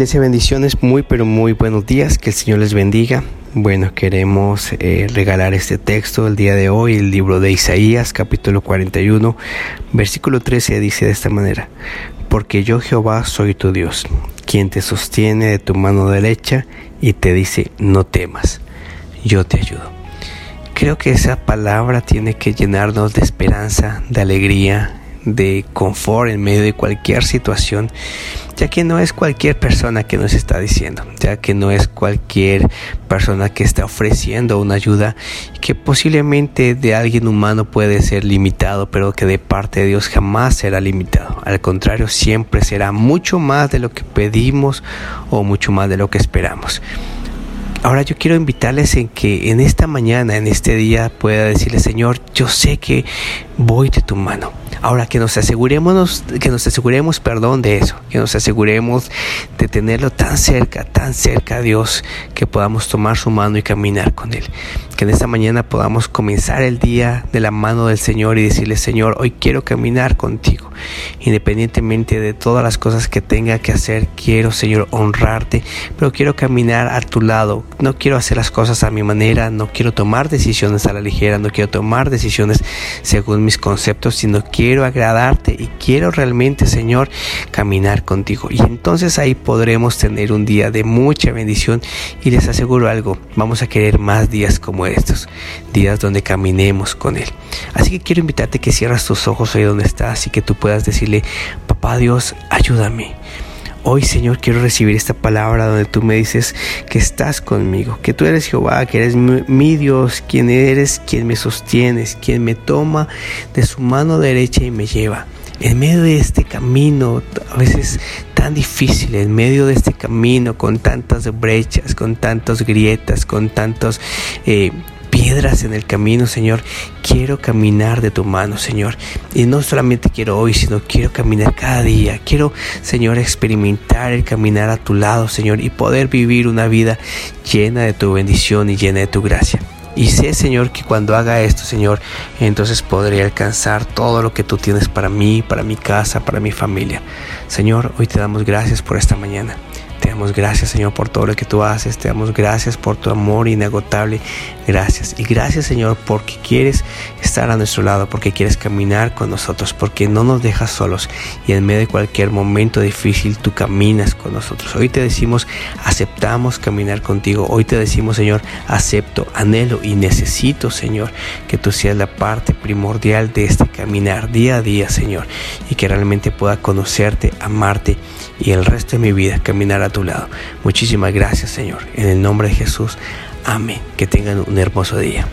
Iglesia, bendiciones, muy pero muy buenos días, que el Señor les bendiga. Bueno, queremos eh, regalar este texto el día de hoy, el libro de Isaías, capítulo 41, versículo 13, dice de esta manera, porque yo Jehová soy tu Dios, quien te sostiene de tu mano derecha y te dice, no temas, yo te ayudo. Creo que esa palabra tiene que llenarnos de esperanza, de alegría, de confort en medio de cualquier situación, ya que no es cualquier persona que nos está diciendo, ya que no es cualquier persona que está ofreciendo una ayuda que posiblemente de alguien humano puede ser limitado, pero que de parte de Dios jamás será limitado. Al contrario, siempre será mucho más de lo que pedimos o mucho más de lo que esperamos. Ahora yo quiero invitarles en que en esta mañana, en este día, pueda decirle, Señor, yo sé que voy de tu mano. Ahora que nos aseguremos, que nos aseguremos, perdón, de eso, que nos aseguremos de tenerlo tan cerca, tan cerca a Dios, que podamos tomar su mano y caminar con Él. Que en esta mañana podamos comenzar el día de la mano del Señor y decirle, Señor, hoy quiero caminar contigo. Independientemente de todas las cosas que tenga que hacer, quiero, Señor, honrarte, pero quiero caminar a tu lado. No quiero hacer las cosas a mi manera, no quiero tomar decisiones a la ligera, no quiero tomar decisiones según mis conceptos, sino quiero agradarte y quiero realmente, Señor, caminar contigo. Y entonces ahí podremos tener un día de mucha bendición y les aseguro algo, vamos a querer más días como estos, días donde caminemos con Él. Así que quiero invitarte que cierras tus ojos ahí donde estás y que tú puedas decirle, papá Dios, ayúdame. Hoy, Señor, quiero recibir esta palabra donde tú me dices que estás conmigo, que tú eres Jehová, que eres mi, Dios, quien eres, quien me sostienes, quien me toma de su mano derecha y me lleva. En medio de este camino, a veces tan difícil, en medio de este camino con tantas brechas, con tantas grietas, con tantos... Eh, piedras en el camino, Señor. Quiero caminar de tu mano, Señor. Y no solamente quiero hoy, sino quiero caminar cada día. Quiero, Señor, experimentar el caminar a tu lado, Señor, y poder vivir una vida llena de tu bendición y llena de tu gracia. Y sé, Señor, que cuando haga esto, Señor, entonces podré alcanzar todo lo que tú tienes para mí, para mi casa, para mi familia. Señor, hoy te damos gracias por esta mañana. Te damos gracias, Señor, por todo lo que tú haces. Te damos gracias por tu amor inagotable. Gracias. Y gracias, Señor, porque quieres estar a nuestro lado, porque quieres caminar con nosotros, porque no nos dejas solos. Y en medio de cualquier momento difícil, tú caminas con nosotros. Hoy te decimos, aceptamos caminar contigo. Hoy te decimos, Señor, acepto, anhelo y necesito, Señor, que tú seas la parte primordial de este caminar día a día, Señor. Y que realmente pueda conocerte, amarte y el resto de mi vida caminar tu lado. Muchísimas gracias Señor. En el nombre de Jesús. Amén. Que tengan un hermoso día.